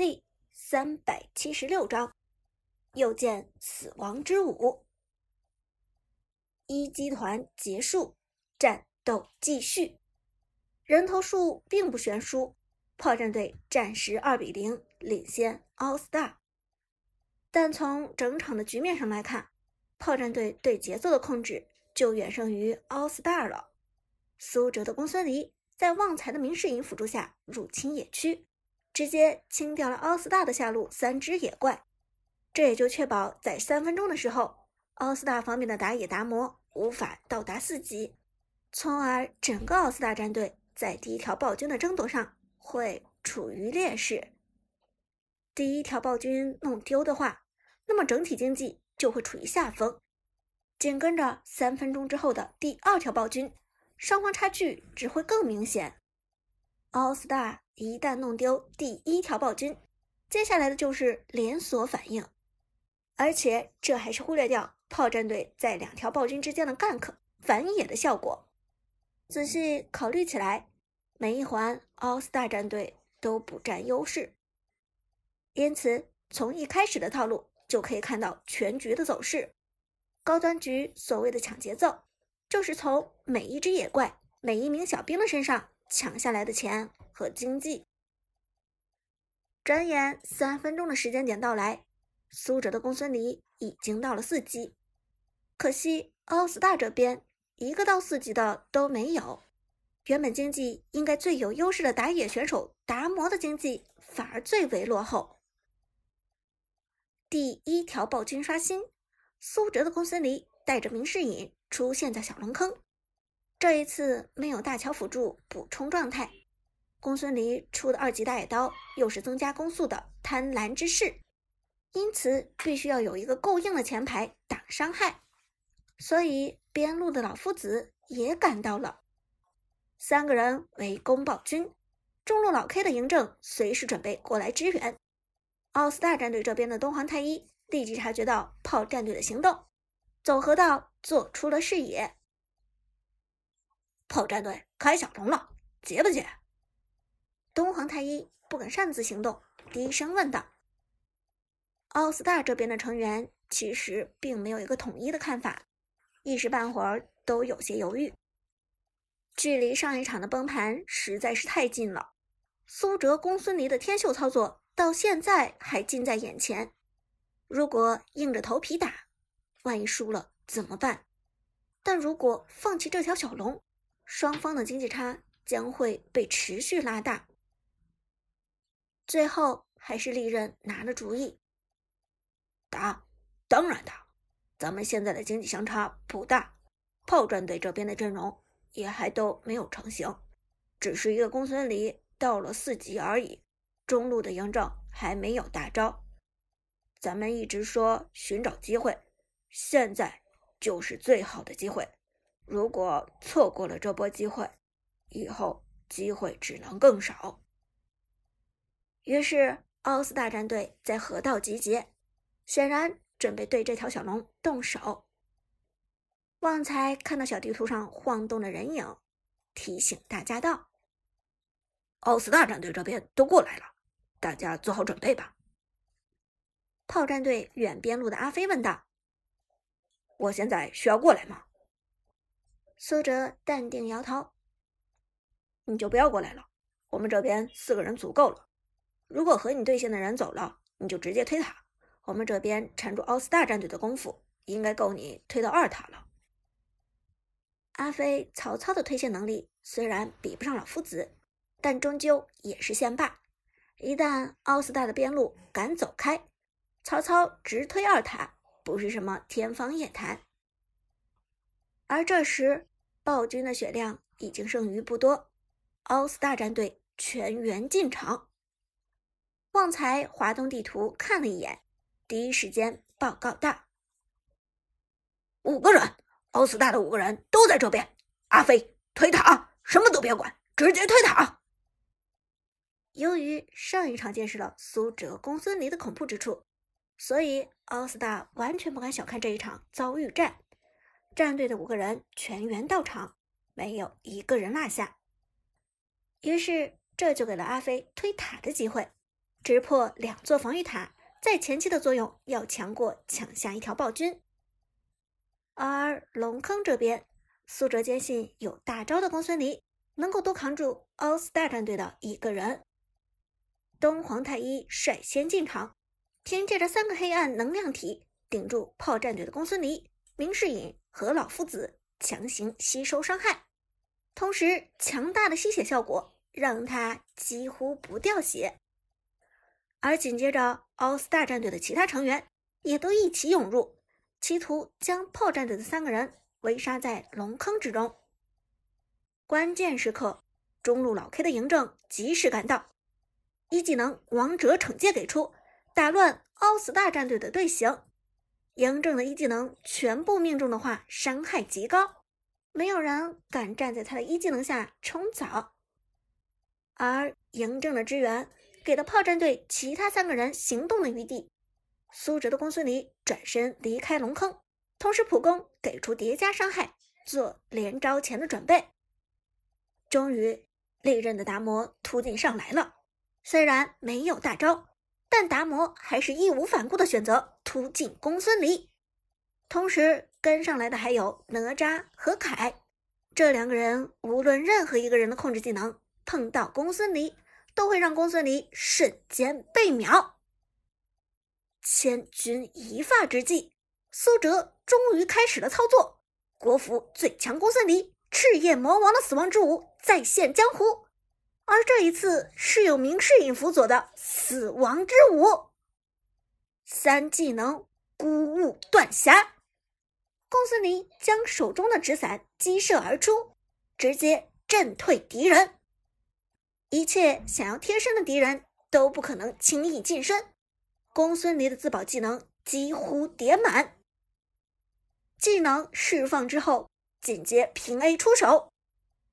第三百七十六章，又见死亡之舞。一集团结束，战斗继续。人头数并不悬殊，炮战队暂时二比零领先 All Star。但从整场的局面上来看，炮战队对节奏的控制就远胜于 All Star 了。苏哲的公孙离在旺财的明世隐辅助下入侵野区。直接清掉了奥斯大的下路三只野怪，这也就确保在三分钟的时候，奥斯大方面的打野达摩无法到达四级，从而整个奥斯大战队在第一条暴君的争夺上会处于劣势。第一条暴君弄丢的话，那么整体经济就会处于下风。紧跟着三分钟之后的第二条暴君，双方差距只会更明显。All Star 一旦弄丢第一条暴君，接下来的就是连锁反应，而且这还是忽略掉炮战队在两条暴君之间的 gank 反野的效果。仔细考虑起来，每一环 All Star 战队都不占优势，因此从一开始的套路就可以看到全局的走势。高端局所谓的抢节奏，就是从每一只野怪、每一名小兵的身上。抢下来的钱和经济。转眼三分钟的时间点到来，苏哲的公孙离已经到了四级，可惜奥斯大这边一个到四级的都没有。原本经济应该最有优势的打野选手达摩的经济反而最为落后。第一条暴君刷新，苏哲的公孙离带着明世隐出现在小龙坑。这一次没有大乔辅助补充状态，公孙离出的二级大野刀又是增加攻速的贪婪之势，因此必须要有一个够硬的前排挡伤害。所以边路的老夫子也赶到了，三个人围攻暴君，中路老 K 的嬴政随时准备过来支援。奥斯大战队这边的东皇太一立即察觉到炮战队的行动，走河道做出了视野。炮战队开小龙了，接不接？东皇太一不敢擅自行动，低声问道。奥斯大这边的成员其实并没有一个统一的看法，一时半会儿都有些犹豫。距离上一场的崩盘实在是太近了，苏哲、公孙离的天秀操作到现在还近在眼前。如果硬着头皮打，万一输了怎么办？但如果放弃这条小龙，双方的经济差将会被持续拉大，最后还是利刃拿了主意，打，当然打，咱们现在的经济相差不大，炮战队这边的阵容也还都没有成型，只是一个公孙离到了四级而已，中路的嬴政还没有大招，咱们一直说寻找机会，现在就是最好的机会。如果错过了这波机会，以后机会只能更少。于是，奥斯大战队在河道集结，显然准备对这条小龙动手。旺财看到小地图上晃动的人影，提醒大家道：“奥斯大战队这边都过来了，大家做好准备吧。”炮战队远边路的阿飞问道：“我现在需要过来吗？”苏哲淡定摇头：“你就不要过来了，我们这边四个人足够了。如果和你对线的人走了，你就直接推塔。我们这边缠住奥斯大战队的功夫，应该够你推到二塔了。”阿飞、曹操的推线能力虽然比不上老夫子，但终究也是线霸。一旦奥斯大的边路敢走开，曹操直推二塔不是什么天方夜谭。而这时，暴君的血量已经剩余不多，奥斯大战队全员进场。旺财滑动地图看了一眼，第一时间报告道：“五个人，奥斯大的五个人都在这边。阿飞推塔，什么都别管，直接推塔。”由于上一场见识了苏哲、公孙离的恐怖之处，所以奥斯大完全不敢小看这一场遭遇战。战队的五个人全员到场，没有一个人落下。于是这就给了阿飞推塔的机会。直破两座防御塔，在前期的作用要强过抢下一条暴君。而龙坑这边，苏哲坚信有大招的公孙离能够多扛住奥斯大战队的一个人。东皇太一率先进场，凭借着三个黑暗能量体顶住炮战队的公孙离、明世隐和老夫子强行吸收伤害，同时强大的吸血效果让他几乎不掉血。而紧接着，奥斯大战队的其他成员也都一起涌入，企图将炮战队的三个人围杀在龙坑之中。关键时刻，中路老 K 的嬴政及时赶到。一技能王者惩戒给出，打乱奥斯大战队的队形。嬴政的一技能全部命中的话，伤害极高，没有人敢站在他的一技能下冲澡。而嬴政的支援给了炮战队其他三个人行动的余地。苏哲的公孙离转身离开龙坑，同时普攻给出叠加伤害，做连招前的准备。终于，利刃的达摩突进上来了。虽然没有大招，但达摩还是义无反顾的选择突进公孙离，同时跟上来的还有哪吒和凯，这两个人无论任何一个人的控制技能碰到公孙离，都会让公孙离瞬间被秒。千钧一发之际，苏哲终于开始了操作，国服最强公孙离，赤焰魔王的死亡之舞再现江湖。而这一次是有明世隐辅佐的死亡之舞，三技能孤雾断霞，公孙离将手中的纸伞击射而出，直接震退敌人。一切想要贴身的敌人都不可能轻易近身。公孙离的自保技能几乎叠满，技能释放之后，紧接平 A 出手。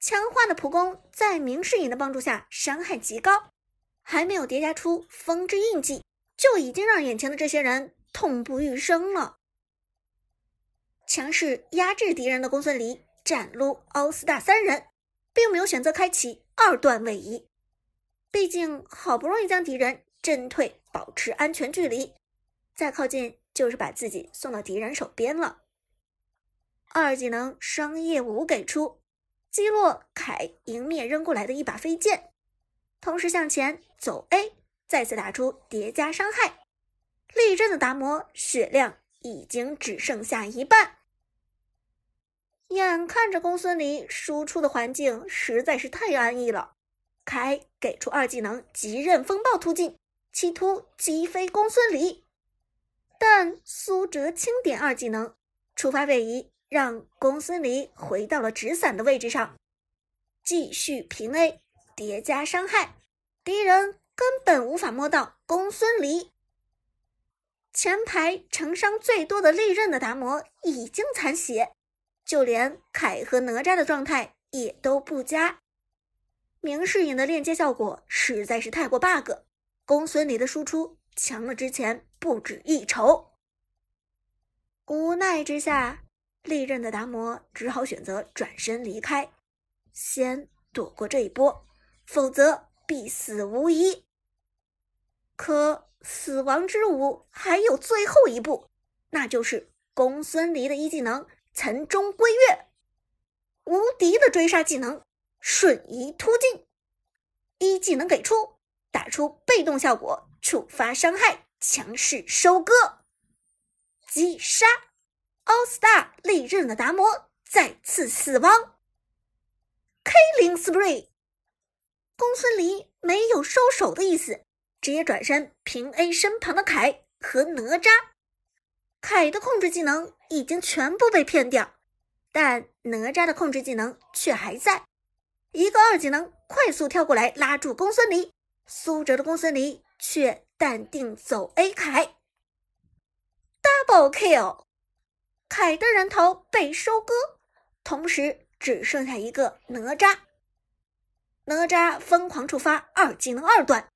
强化的普攻在明世隐的帮助下伤害极高，还没有叠加出风之印记，就已经让眼前的这些人痛不欲生了。强势压制敌人的公孙离斩撸奥斯大三人，并没有选择开启二段位移，毕竟好不容易将敌人震退，保持安全距离，再靠近就是把自己送到敌人手边了。二技能商业舞给出。击落凯迎面扔过来的一把飞剑，同时向前走 A，再次打出叠加伤害。力阵的达摩血量已经只剩下一半，眼看着公孙离输出的环境实在是太安逸了，凯给出二技能极刃风暴突进，企图击飞公孙离，但苏哲轻点二技能触发位移。让公孙离回到了纸伞的位置上，继续平 A 叠加伤害，敌人根本无法摸到公孙离。前排承伤最多的利刃的达摩已经残血，就连凯和哪吒的状态也都不佳。明世隐的链接效果实在是太过 bug，公孙离的输出强了之前不止一筹。无奈之下。利刃的达摩只好选择转身离开，先躲过这一波，否则必死无疑。可死亡之舞还有最后一步，那就是公孙离的一技能“岑中归月”，无敌的追杀技能“瞬移突进”，一技能给出，打出被动效果，触发伤害，强势收割，击杀。奥斯大利刃的达摩再次死亡，Killing spree。公孙离没有收手的意思，直接转身平 A 身旁的凯和哪吒。凯的控制技能已经全部被骗掉，但哪吒的控制技能却还在。一个二技能快速跳过来拉住公孙离，苏哲的公孙离却淡定走 A 凯，Double kill。凯的人头被收割，同时只剩下一个哪吒。哪吒疯狂触发二技能二段，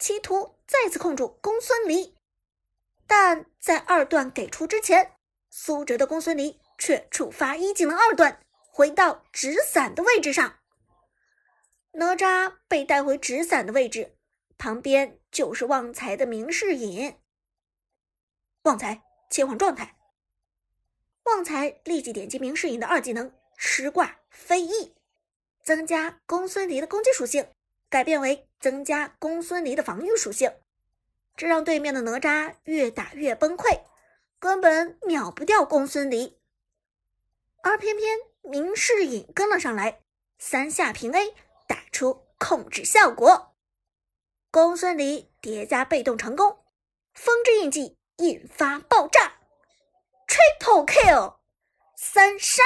企图再次控住公孙离，但在二段给出之前，苏哲的公孙离却触发一技能二段，回到纸伞的位置上。哪吒被带回纸伞的位置，旁边就是旺财的明世隐。旺财切换状态，旺财立即点击明世隐的二技能吃挂飞翼，增加公孙离的攻击属性，改变为增加公孙离的防御属性，这让对面的哪吒越打越崩溃，根本秒不掉公孙离。而偏偏明世隐跟了上来，三下平 A 打出控制效果，公孙离叠加被动成功，风之印记。引发爆炸，Triple Kill，三杀。